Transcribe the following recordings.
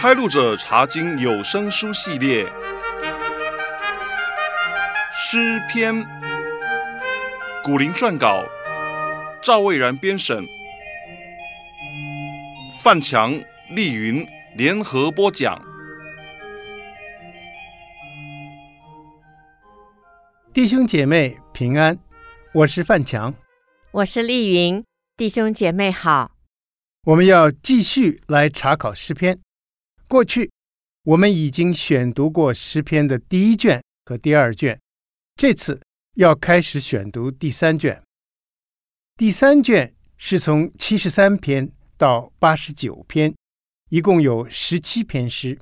开路者查经有声书系列，诗篇，古灵撰稿，赵蔚然编审，范强、丽云联合播讲。弟兄姐妹平安，我是范强，我是丽云，弟兄姐妹好。我们要继续来查考诗篇。过去我们已经选读过诗篇的第一卷和第二卷，这次要开始选读第三卷。第三卷是从七十三篇到八十九篇，一共有十七篇诗。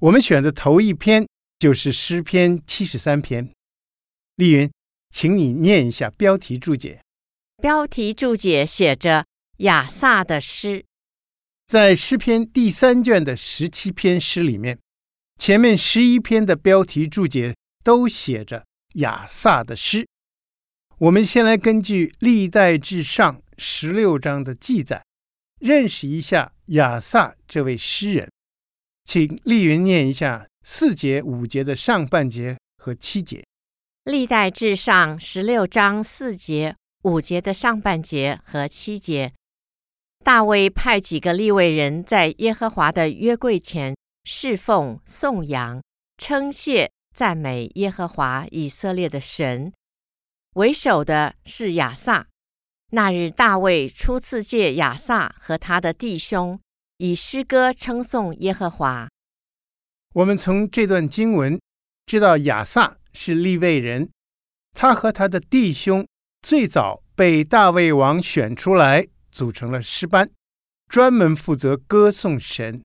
我们选的头一篇就是诗篇七十三篇。丽云，请你念一下标题注解。标题注解写着。亚萨的诗，在诗篇第三卷的十七篇诗里面，前面十一篇的标题注解都写着亚萨的诗。我们先来根据历代志上十六章的记载，认识一下亚萨这位诗人。请丽云念一下四节、五节的上半节和七节。历代志上十六章四节、五节的上半节和七节。大卫派几个立位人在耶和华的约柜前侍奉、颂扬、称谢、赞美耶和华以色列的神。为首的是亚萨。那日，大卫初次借亚萨和他的弟兄以诗歌称颂耶和华。我们从这段经文知道，亚萨是立位人，他和他的弟兄最早被大卫王选出来。组成了诗班，专门负责歌颂神。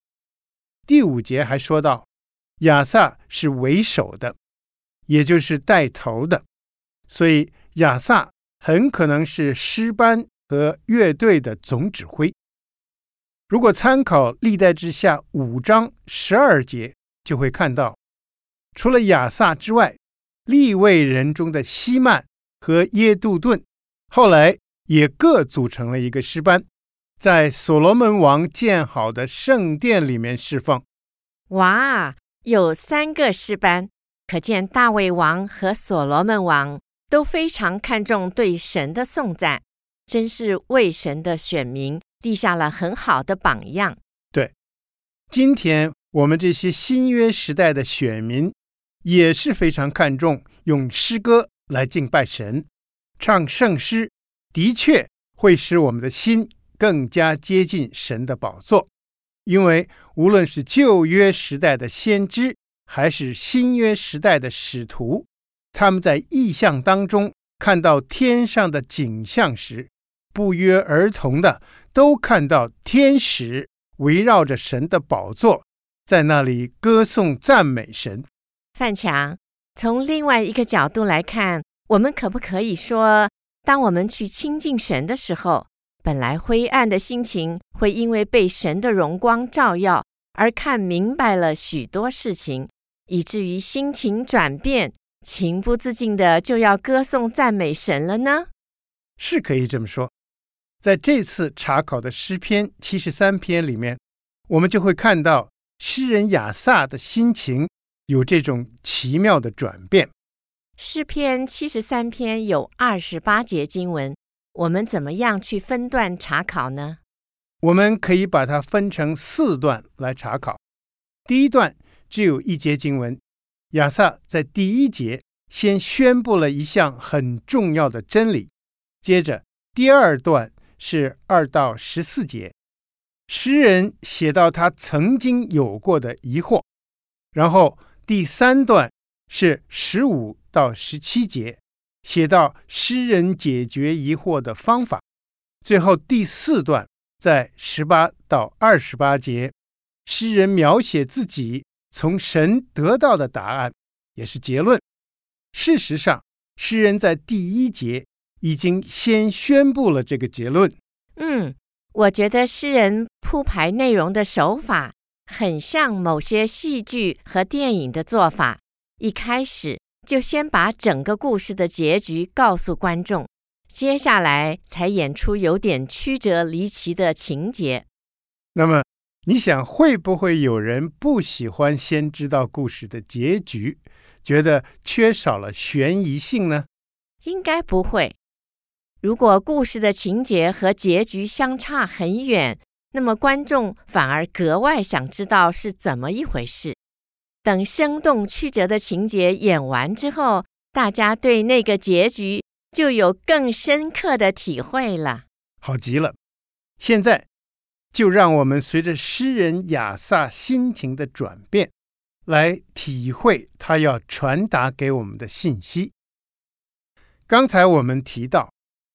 第五节还说到，亚萨是为首的，也就是带头的，所以亚萨很可能是诗班和乐队的总指挥。如果参考历代志下五章十二节，就会看到，除了亚萨之外，利未人中的希曼和耶杜顿，后来。也各组成了一个诗班，在所罗门王建好的圣殿里面侍奉。哇，有三个诗班，可见大卫王和所罗门王都非常看重对神的颂赞，真是为神的选民立下了很好的榜样。对，今天我们这些新约时代的选民也是非常看重用诗歌来敬拜神，唱圣诗。的确会使我们的心更加接近神的宝座，因为无论是旧约时代的先知，还是新约时代的使徒，他们在异象当中看到天上的景象时，不约而同的都看到天使围绕着神的宝座，在那里歌颂赞美神。范强，从另外一个角度来看，我们可不可以说，当我们去亲近神的时候，本来灰暗的心情会因为被神的荣光照耀而看明白了许多事情，以至于心情转变，情不自禁的就要歌颂赞美神了呢？是可以这么说。在这次查考的诗篇七十三篇里面，我们就会看到诗人亚萨的心情有这种奇妙的转变。诗篇七十三篇有二十八节经文，我们怎么样去分段查考呢？我们可以把它分成四段来查考。第一段只有一节经文，亚萨在第一节先宣布了一项很重要的真理。接着第二段是二到十四节，诗人写到他曾经有过的疑惑。然后第三段是十五。到十七节，写到诗人解决疑惑的方法。最后第四段在十八到二十八节，诗人描写自己从神得到的答案，也是结论。事实上，诗人在第一节已经先宣布了这个结论。嗯，我觉得诗人铺排内容的手法很像某些戏剧和电影的做法，一开始。就先把整个故事的结局告诉观众，接下来才演出有点曲折离奇的情节。那么，你想会不会有人不喜欢先知道故事的结局，觉得缺少了悬疑性呢？应该不会。如果故事的情节和结局相差很远，那么观众反而格外想知道是怎么一回事。等生动曲折的情节演完之后，大家对那个结局就有更深刻的体会了。好极了，现在。就让我们随着诗人亚萨心情的转变，来体会他要传达给我们的信息。刚才我们提到，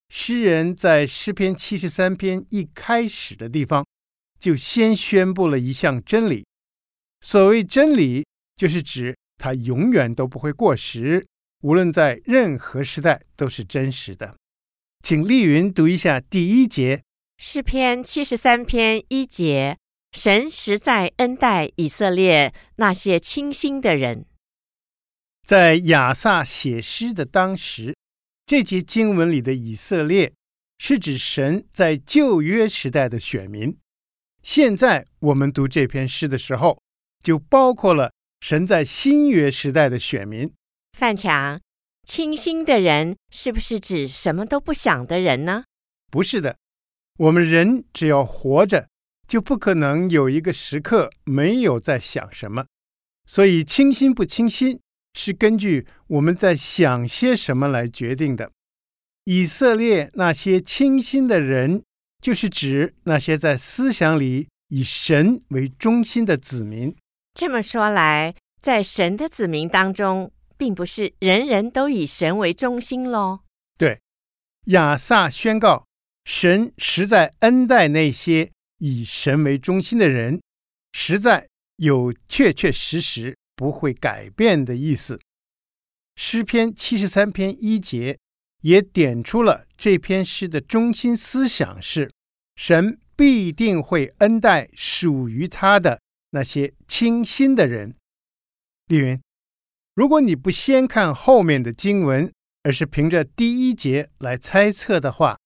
诗人在诗篇七十三篇一开始的地方，就先宣布了一项真理。所谓真理，就是指它永远都不会过时，无论在任何时代都是真实的。请丽云读一下第一节。诗篇七十三篇一节：神实在恩待以色列那些清心的人。在亚萨写诗的当时，这节经文里的以色列是指神在旧约时代的选民。现在我们读这篇诗的时候，就包括了神在新约时代的选民。范强，清心的人是不是指什么都不想的人呢？不是的。我们人只要活着，就不可能有一个时刻没有在想什么。所以，清心不清心是根据我们在想些什么来决定的。以色列那些清心的人，就是指那些在思想里以神为中心的子民。这么说来，在神的子民当中，并不是人人都以神为中心喽。对，亚萨宣告。神实在恩待那些以神为中心的人，实在有确确实实不会改变的意思。诗篇七十三篇一节也点出了这篇诗的中心思想是：神必定会恩待属于他的那些清心的人。丽云，如果你不先看后面的经文，而是凭着第一节来猜测的话，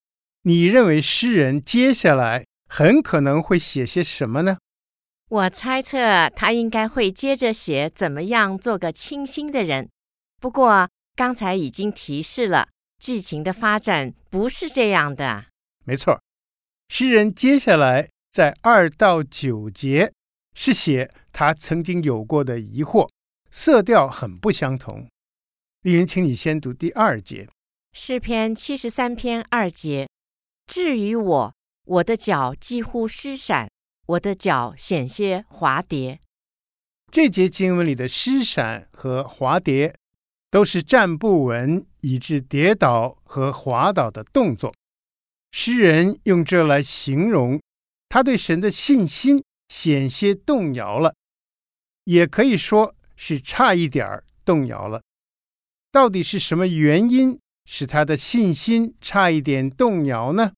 你认为诗人接下来很可能会写些什么呢？我猜测他应该会接着写怎么样做个清心的人。不过刚才已经提示了，剧情的发展不是这样的。没错，诗人接下来在二到九节是写他曾经有过的疑惑，色调很不相同。丽云，请你先读第二节。诗篇七十三篇二节。至于我，我的脚几乎失闪，我的脚险些滑跌。这节经文里的失闪和滑跌，都是站不稳以致跌倒和滑倒的动作。诗人用这来形容他对神的信心险些动摇了，也可以说是差一点儿动摇了。到底是什么原因使他的信心差一点动摇呢？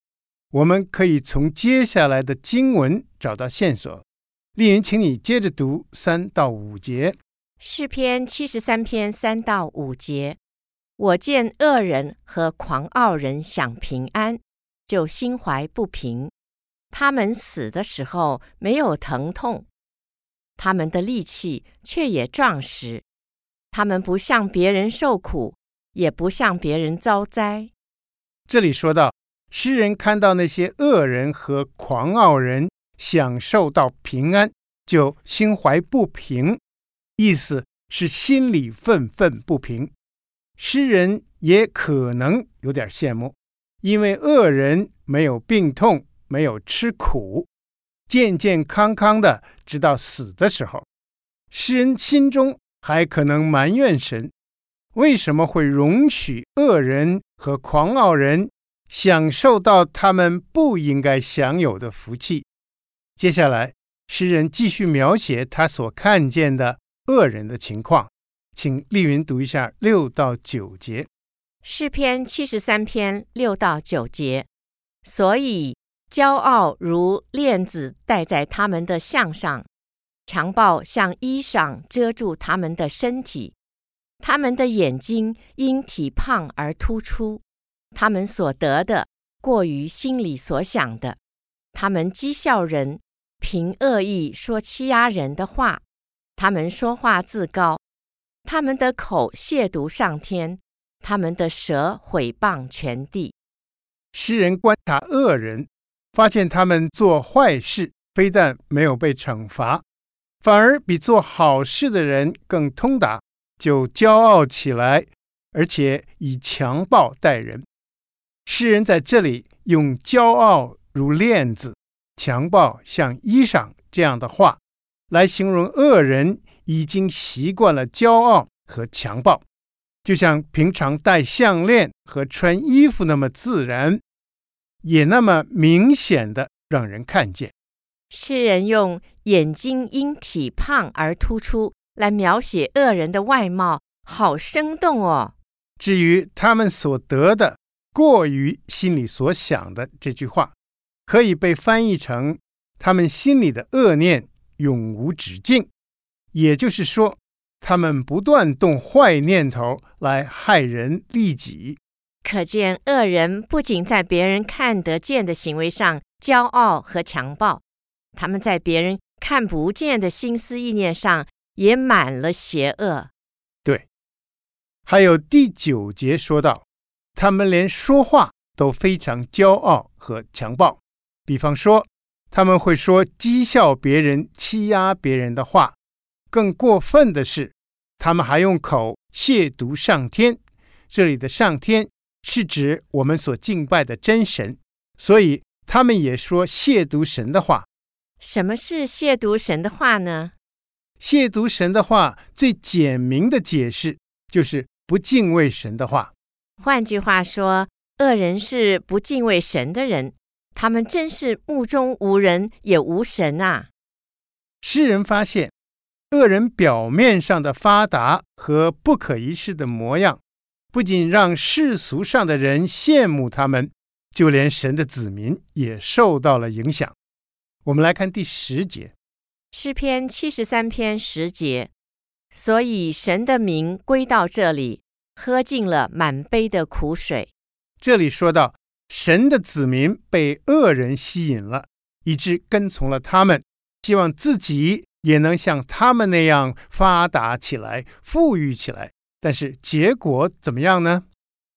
我们可以从接下来的经文找到线索。丽云，请你接着读三到五节。诗篇七十三篇三到五节：我见恶人和狂傲人享平安，就心怀不平。他们死的时候没有疼痛，他们的力气却也壮实。他们不向别人受苦，也不向别人遭灾。这里说到。诗人看到那些恶人和狂傲人享受到平安，就心怀不平，意思是心里愤愤不平。诗人也可能有点羡慕，因为恶人没有病痛，没有吃苦，健健康康的，直到死的时候。诗人心中还可能埋怨神，为什么会容许恶人和狂傲人享受到他们不应该享有的福气。接下来，诗人继续描写他所看见的恶人的情况，请丽云读一下六到九节。诗篇七十三篇六到九节。所以，骄傲如链子戴在他们的项上，强暴像衣裳遮住他们的身体，他们的眼睛因体胖而突出。他们所得的过于心里所想的，他们讥笑人，凭恶意说欺压人的话，他们说话自高，他们的口亵渎上天，他们的舌毁谤全地。诗人观察恶人，发现他们做坏事，非但没有被惩罚，反而比做好事的人更通达，就骄傲起来，而且以强暴待人。诗人在这里用骄傲如链子，强暴像衣裳这样的话，来形容恶人已经习惯了骄傲和强暴，就像平常戴项链和穿衣服那么自然，也那么明显的让人看见。诗人用眼睛因体胖而突出来描写恶人的外貌，好生动哦。至于他们所得的，过于心里所想的这句话，可以被翻译成他们心里的恶念永无止境，也就是说，他们不断动坏念头来害人利己。可见恶人不仅在别人看得见的行为上骄傲和强暴，他们在别人看不见的心思意念上也满了邪恶。对，还有第九节说到。他们连说话都非常骄傲和强暴，比方说，他们会说讥笑别人、欺压别人的话。更过分的是，他们还用口亵渎上天。这里的上天是指我们所敬拜的真神，所以他们也说亵渎神的话。什么是亵渎神的话呢？亵渎神的话最简明的解释就是不敬畏神的话。换句话说，恶人是不敬畏神的人，他们真是目中无人也无神啊！诗人发现，恶人表面上的发达和不可一世的模样，不仅让世俗上的人羡慕他们，就连神的子民也受到了影响。我们来看第十节，诗篇七十三篇十节，所以神的名归到这里。喝尽了满杯的苦水。这里说到，神的子民被恶人吸引了，以致跟从了他们，希望自己也能像他们那样发达起来、富裕起来。但是结果怎么样呢？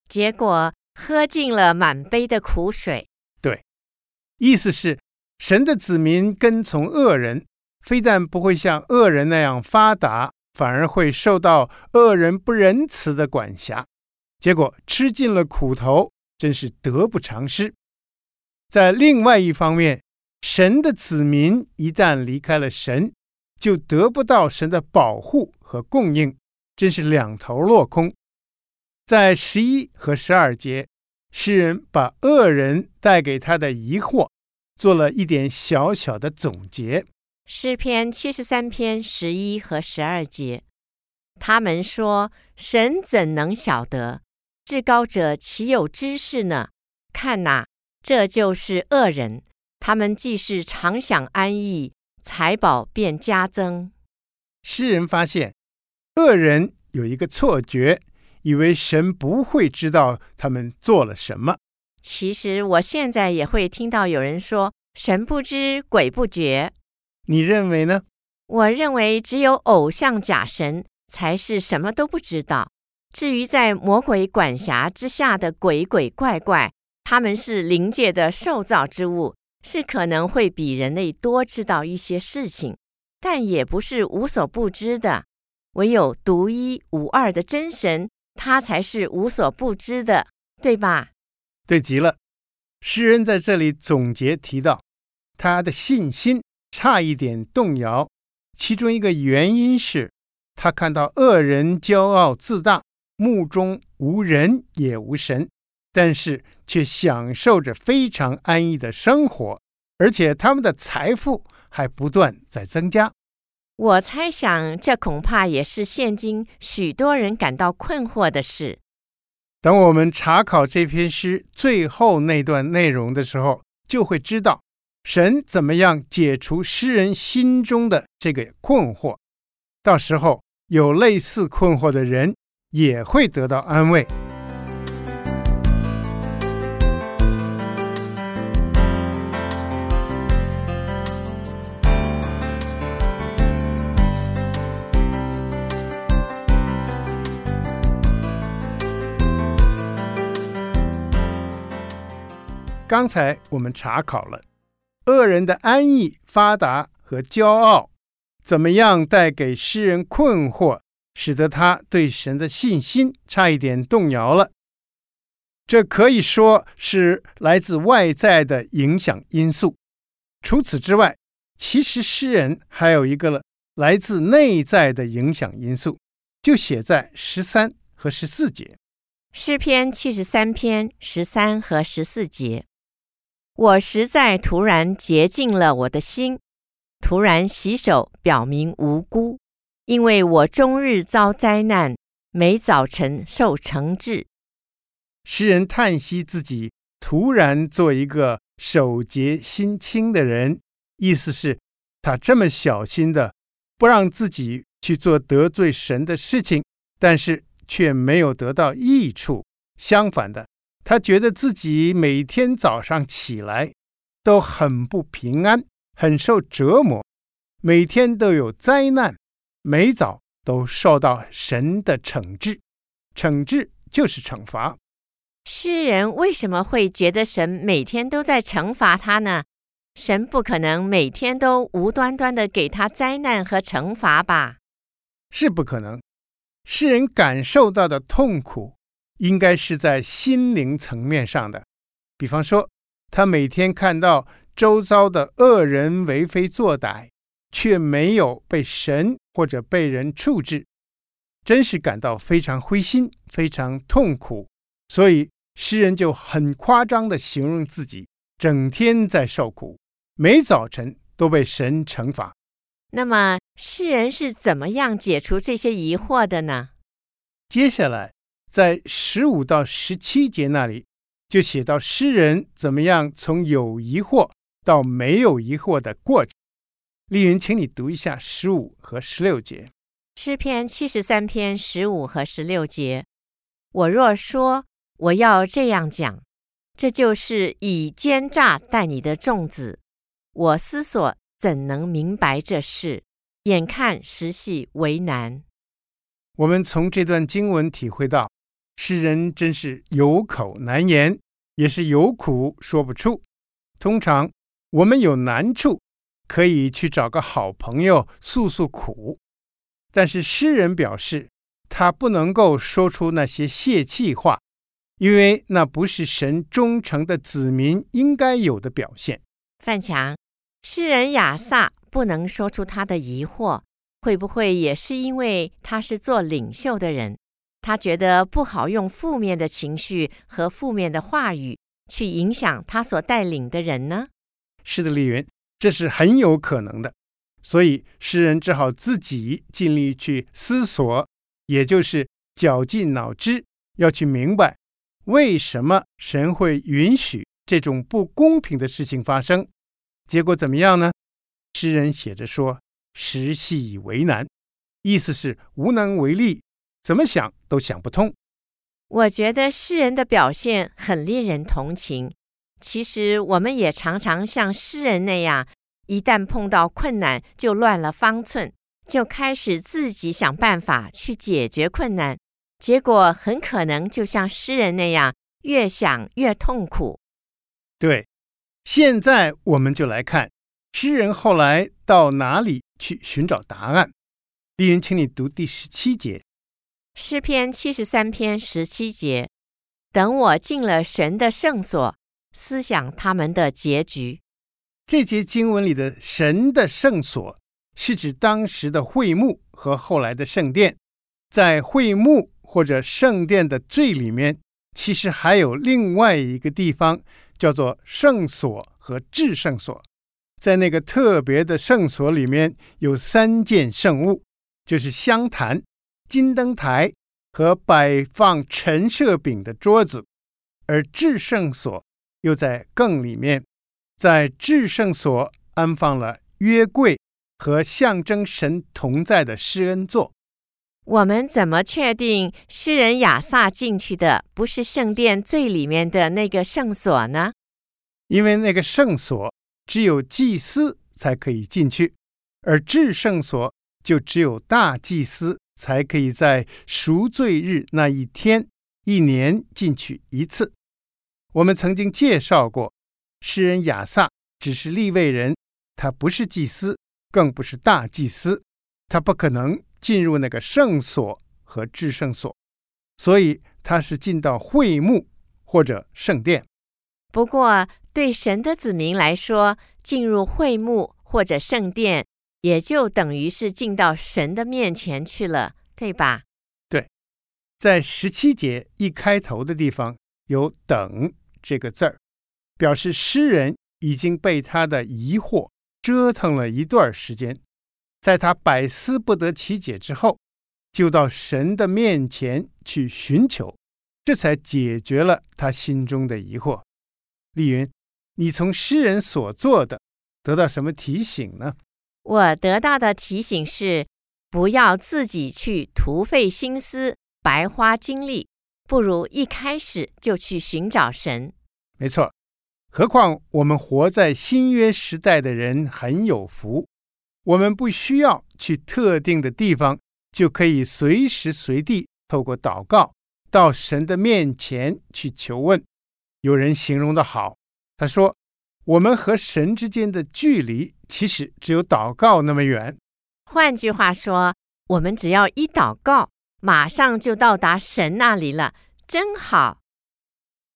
结果喝尽了满杯的苦水。对，意思是神的子民跟从恶人，非但不会像恶人那样发达。反而会受到恶人不仁慈的管辖，结果吃尽了苦头，真是得不偿失。在另外一方面，神的子民一旦离开了神，就得不到神的保护和供应，真是两头落空。在十一和十二节，诗人把恶人带给他的疑惑，做了一点小小的总结。诗篇七十三篇十一和十二节，他们说：“神怎能晓得？至高者岂有知识呢？看哪，这就是恶人。他们既是常享安逸，财宝便加增。”诗人发现，恶人有一个错觉，以为神不会知道他们做了什么。其实，我现在也会听到有人说：“神不知，鬼不觉。”你认为呢？我认为只有偶像假神才是什么都不知道。至于在魔鬼管辖之下的鬼鬼怪怪，他们是灵界的受造之物，是可能会比人类多知道一些事情，但也不是无所不知的。唯有独一无二的真神，他才是无所不知的，对吧？对极了。诗人在这里总结提到，他的信心。差一点动摇，其中一个原因是他看到恶人骄傲自大，目中无人也无神，但是却享受着非常安逸的生活，而且他们的财富还不断在增加。我猜想，这恐怕也是现今许多人感到困惑的事。等我们查考这篇诗最后那段内容的时候，就会知道。神怎么样解除诗人心中的这个困惑？到时候有类似困惑的人也会得到安慰。刚才我们查考了恶人的安逸、发达和骄傲，怎么样带给诗人困惑，使得他对神的信心差一点动摇了。这可以说是来自外在的影响因素。除此之外，其实诗人还有一个了，来自内在的影响因素，就写在十三和十四节。诗篇七十三篇十三和十四节。我实在突然洁净了我的心，突然洗手，表明无辜，因为我终日遭灾难，每早晨受惩治。诗人叹息自己突然做一个守洁心清的人，意思是，他这么小心的不让自己去做得罪神的事情，但是却没有得到益处，相反的。他觉得自己每天早上起来都很不平安，很受折磨，每天都有灾难，每早都受到神的惩治。惩治就是惩罚。诗人为什么会觉得神每天都在惩罚他呢？神不可能每天都无端端的给他灾难和惩罚吧？是不可能。诗人感受到的痛苦。应该是在心灵层面上的，比方说，他每天看到周遭的恶人为非作歹，却没有被神或者被人处置，真是感到非常灰心、非常痛苦。所以诗人就很夸张地形容自己整天在受苦，每早晨都被神惩罚。那么诗人是怎么样解除这些疑惑的呢？接下来。在十五到十七节那里，就写到诗人怎么样从有疑惑到没有疑惑的过程。丽云，请你读一下十五和十六节。诗篇七十三篇十五和十六节：我若说我要这样讲，这就是以奸诈待你的众子。我思索怎能明白这事？眼看实系为难。我们从这段经文体会到。诗人真是有口难言，也是有苦说不出。通常我们有难处，可以去找个好朋友诉诉苦，但是诗人表示他不能够说出那些泄气话，因为那不是神忠诚的子民应该有的表现。范强，诗人亚萨不能说出他的疑惑，会不会也是因为他是做领袖的人？他觉得不好用负面的情绪和负面的话语去影响他所带领的人呢？是的，丽云，这是很有可能的。所以诗人只好自己尽力去思索，也就是绞尽脑汁，要去明白为什么神会允许这种不公平的事情发生。结果怎么样呢？诗人写着说：“时系为难”，意思是无能为力。怎么想都想不通。我觉得诗人的表现很令人同情。其实我们也常常像诗人那样，一旦碰到困难就乱了方寸，就开始自己想办法去解决困难，结果很可能就像诗人那样，越想越痛苦。对，现在我们就来看诗人后来到哪里去寻找答案。丽云，请你读第十七节。诗篇七十三篇十七节：等我进了神的圣所，思想他们的结局。这节经文里的神的圣所，是指当时的会幕和后来的圣殿。在会幕或者圣殿的最里面，其实还有另外一个地方，叫做圣所和至圣所。在那个特别的圣所里面，有三件圣物，就是香坛。金灯台和摆放陈设饼的桌子，而至圣所又在更里面，在至圣所安放了约柜和象征神同在的施恩座。我们怎么确定诗人亚萨进去的不是圣殿最里面的那个圣所呢？因为那个圣所只有祭司才可以进去，而至圣所就只有大祭司。才可以在赎罪日那一天一年进去一次。我们曾经介绍过，诗人亚萨只是利未人，他不是祭司，更不是大祭司，他不可能进入那个圣所和至圣所，所以他是进到会幕或者圣殿。不过，对神的子民来说，进入会幕或者圣殿，也就等于是进到神的面前去了，对吧？对，在十七节一开头的地方有“等”这个字儿，表示诗人已经被他的疑惑折腾了一段时间，在他百思不得其解之后，就到神的面前去寻求，这才解决了他心中的疑惑。丽云，你从诗人所做的得到什么提醒呢？我得到的提醒是，不要自己去徒费心思、白花精力，不如一开始就去寻找神。没错，何况我们活在新约时代的人很有福，我们不需要去特定的地方，就可以随时随地透过祷告到神的面前去求问。有人形容得好，他说：“我们和神之间的距离，其实只有祷告那么远。”换句话说，我们只要一祷告，马上就到达神那里了，真好。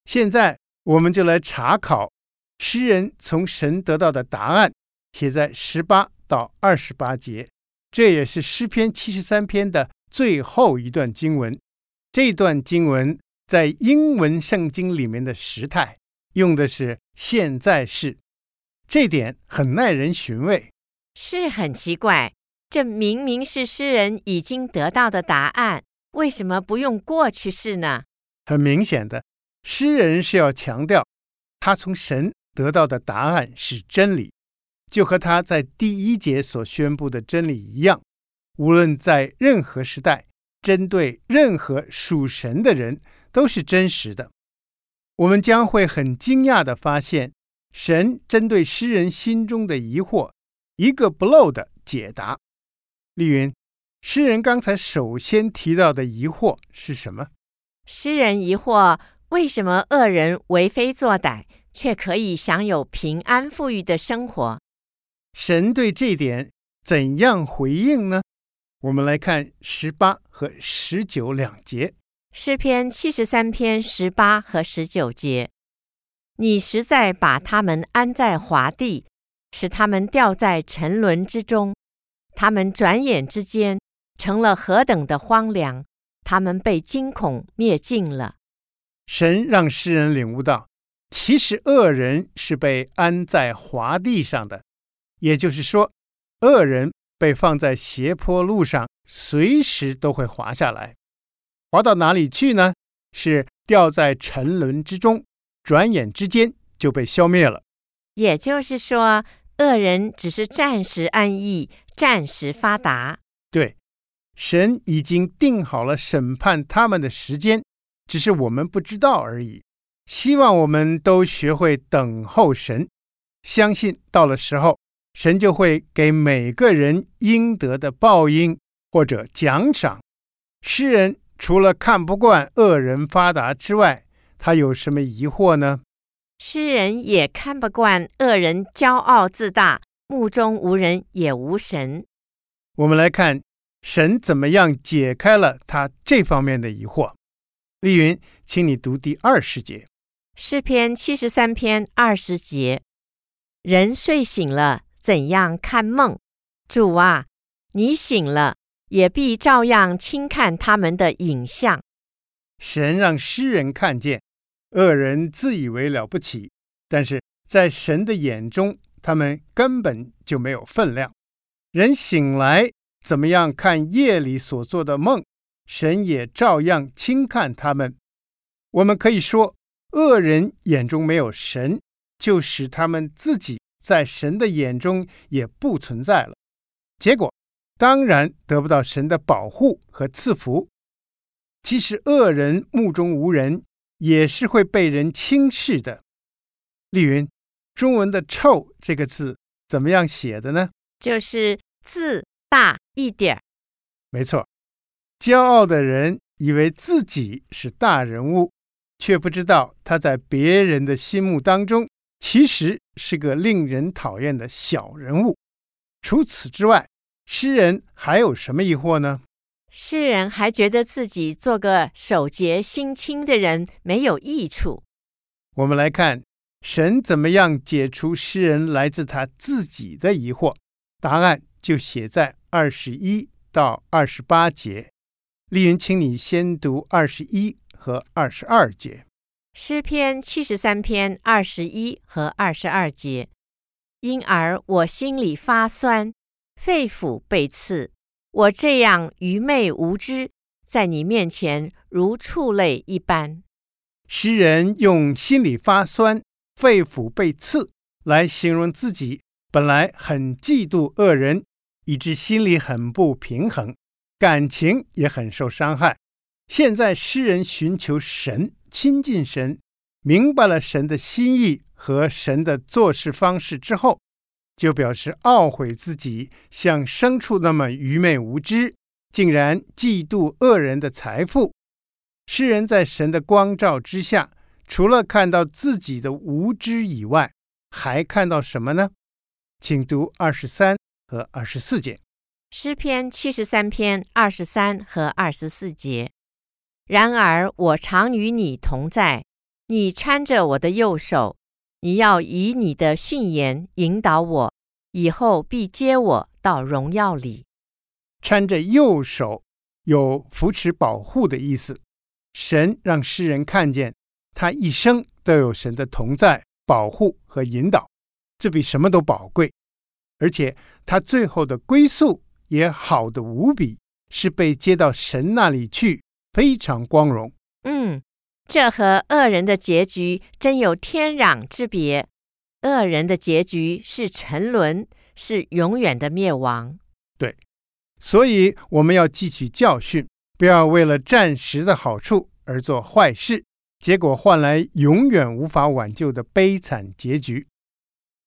现在我们就来查考诗人从神得到的答案，写在十八到二十八节，这也是诗篇七十三篇的最后一段经文。这段经文。在英文圣经里面的时态用的是现在式，这点很耐人寻味。是很奇怪，这明明是诗人已经得到的答案，为什么不用过去式呢？很明显的，诗人是要强调他从神得到的答案是真理，就和他在第一节所宣布的真理一样，无论在任何时代，针对任何属神的人。都是真实的，我们将会很惊讶地发现，神针对诗人心中的疑惑，一个不漏的解答。丽云，诗人刚才首先提到的疑惑是什么？诗人疑惑，为什么恶人为非作歹，却可以享有平安富裕的生活？神对这点怎样回应呢？我们来看十八和十九两节。诗篇七十三篇十八和十九节，你实在把他们安在滑地，使他们掉在沉沦之中。他们转眼之间成了何等的荒凉！他们被惊恐灭尽了。神让诗人领悟到，其实恶人是被安在滑地上的，也就是说，恶人被放在斜坡路上，随时都会滑下来。滑到哪里去呢？是掉在沉沦之中，转眼之间就被消灭了。也就是说，恶人只是暂时安逸，暂时发达。对，神已经定好了审判他们的时间，只是我们不知道而已。希望我们都学会等候神，相信到了时候，神就会给每个人应得的报应或者奖赏。诗人。除了看不惯恶人发达之外，他有什么疑惑呢？诗人也看不惯恶人骄傲自大，目中无人也无神。我们来看神怎么样解开了他这方面的疑惑。丽云，请你读第二十节。诗篇七十三篇二十节：人睡醒了，怎样看梦？主啊，你醒了。也必照样轻看他们的影像。神让诗人看见，恶人自以为了不起，但是在神的眼中，他们根本就没有分量。人醒来，怎么样看夜里所做的梦，神也照样轻看他们。我们可以说，恶人眼中没有神，就使他们自己在神的眼中也不存在了。结果。当然得不到神的保护和赐福。即使恶人目中无人，也是会被人轻视的。丽云，中文的“臭”这个字怎么样写的呢？就是字大一点。没错，骄傲的人以为自己是大人物，却不知道他在别人的心目当中其实是个令人讨厌的小人物。除此之外，诗人还有什么疑惑呢？诗人还觉得自己做个守节心清的人没有益处。我们来看神怎么样解除诗人来自他自己的疑惑，答案就写在二十一到二十八节。丽云，请你先读二十一和二十二节。诗篇七十三篇二十一和二十二节，因而我心里发酸，肺腑被刺。我这样愚昧无知，在你面前如畜类一般。诗人用心里发酸、肺腑被刺来形容自己本来很嫉妒恶人，以致心里很不平衡，感情也很受伤害。现在诗人寻求神，亲近神，明白了神的心意和神的做事方式之后。就表示懊悔自己像牲畜那么愚昧无知，竟然嫉妒恶人的财富。诗人在神的光照之下，除了看到自己的无知以外，还看到什么呢？请读二十三和二十四节。诗篇七十三篇二十三和二十四节。然而我常与你同在，你搀着我的右手。你要以你的训言引导我，以后必接我到荣耀里。搀着右手有扶持保护的意思。神让诗人看见他一生都有神的同在、保护和引导，这比什么都宝贵。而且他最后的归宿也好的无比，是被接到神那里去，非常光荣。嗯。这和恶人的结局真有天壤之别。恶人的结局是沉沦，是永远的灭亡。对，所以我们要汲取教训，不要为了暂时的好处而做坏事，结果换来永远无法挽救的悲惨结局。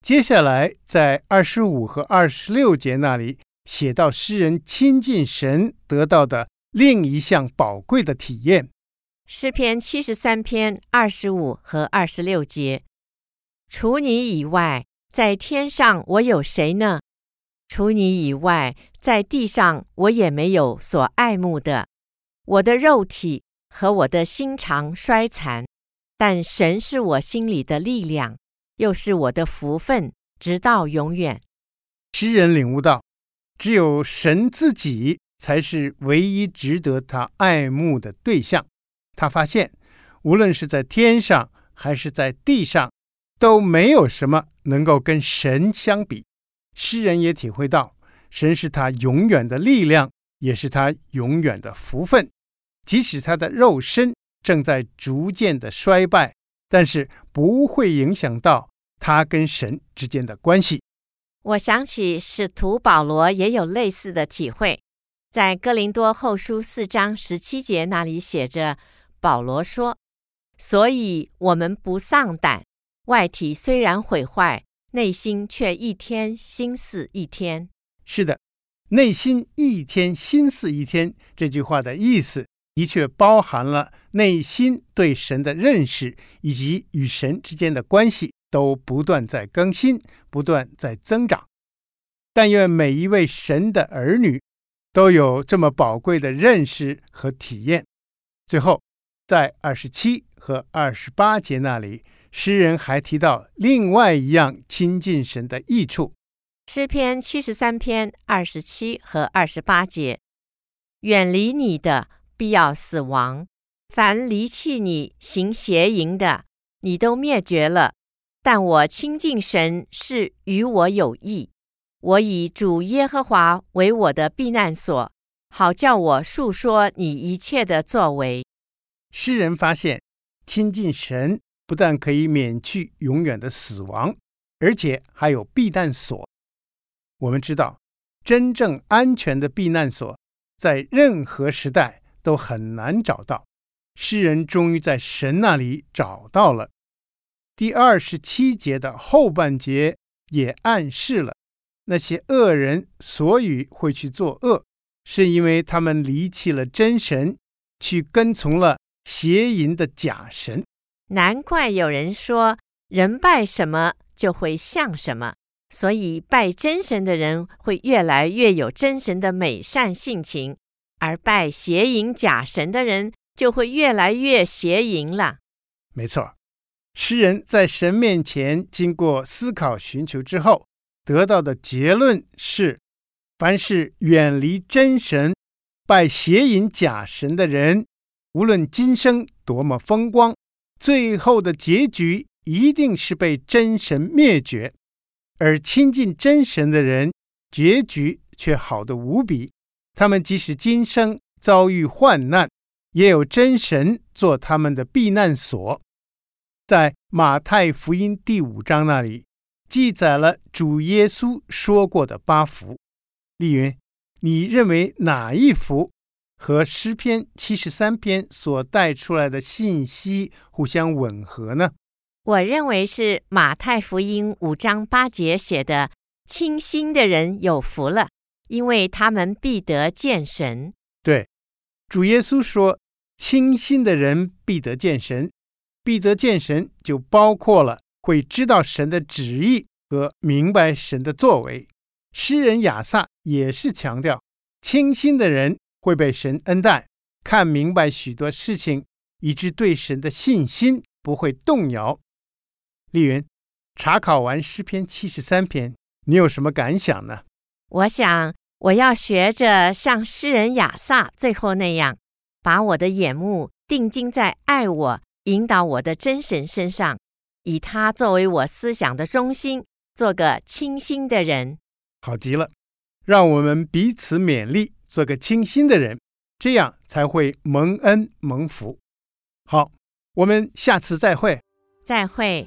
接下来，在二十五和二十六节那里写到诗人亲近神得到的另一项宝贵的体验。诗篇七十三篇二十五和二十六节：除你以外，在天上我有谁呢？除你以外，在地上我也没有所爱慕的。我的肉体和我的心肠衰残，但神是我心里的力量，又是我的福分，直到永远。诗人领悟到，只有神自己才是唯一值得他爱慕的对象。他发现，无论是在天上还是在地上，都没有什么能够跟神相比。诗人也体会到，神是他永远的力量，也是他永远的福分。即使他的肉身正在逐渐的衰败，但是不会影响到他跟神之间的关系。我想起使徒保罗也有类似的体会，在哥林多后书四章十七节那里写着。保罗说：“所以我们不丧胆，外体虽然毁坏，内心却一天新似一天。”是的，“内心一天新似一天”这句话的意思，的确包含了内心对神的认识以及与神之间的关系都不断在更新，不断在增长。但愿每一位神的儿女都有这么宝贵的认识和体验。最后。在二十七和二十八节那里，诗人还提到另外一样亲近神的益处。诗篇七十三篇二十七和二十八节：远离你的必要死亡，凡离弃你行邪淫的，你都灭绝了。但我亲近神是与我有益，我以主耶和华为我的避难所，好叫我述说你一切的作为。诗人发现，亲近神不但可以免去永远的死亡，而且还有避难所。我们知道，真正安全的避难所在任何时代都很难找到。诗人终于在神那里找到了。第二十七节的后半节也暗示了，那些恶人所以会去作恶，是因为他们离弃了真神，去跟从了。邪淫的假神，难怪有人说人拜什么就会像什么，所以拜真神的人会越来越有真神的美善性情，而拜邪淫假神的人就会越来越邪淫了。没错，诗人在神面前经过思考寻求之后，得到的结论是：凡是远离真神、拜邪淫假神的人，无论今生多么风光，最后的结局。一定是被真神灭绝，而亲近真神的人，结局却好得无比。他们即使今生遭遇患难，也有真神做他们的避难所。在马太福音第五章那里，记载了主耶稣说过的八福。丽云，你认为哪一福和诗篇七十三篇所带出来的信息互相吻合呢？我认为是马太福音五章八节写的：“清心的人有福了，因为他们必得见神。”对，主耶稣说：“清心的人必得见神，必得见神，就包括了会知道神的旨意和明白神的作为。”诗人雅萨也是强调，清心的人会被神恩待，看明白许多事情，以致对神的信心不会动摇。丽云，查考完诗篇七十三篇，你有什么感想呢？我想，我要学着像诗人亚萨最后那样，把我的眼目定睛在爱我、引导我的真神身上，以他作为我思想的中心，做个清新的人。好极了，让我们彼此勉励，做个清心的人，这样才会蒙恩蒙福。好，我们下次再会。再会。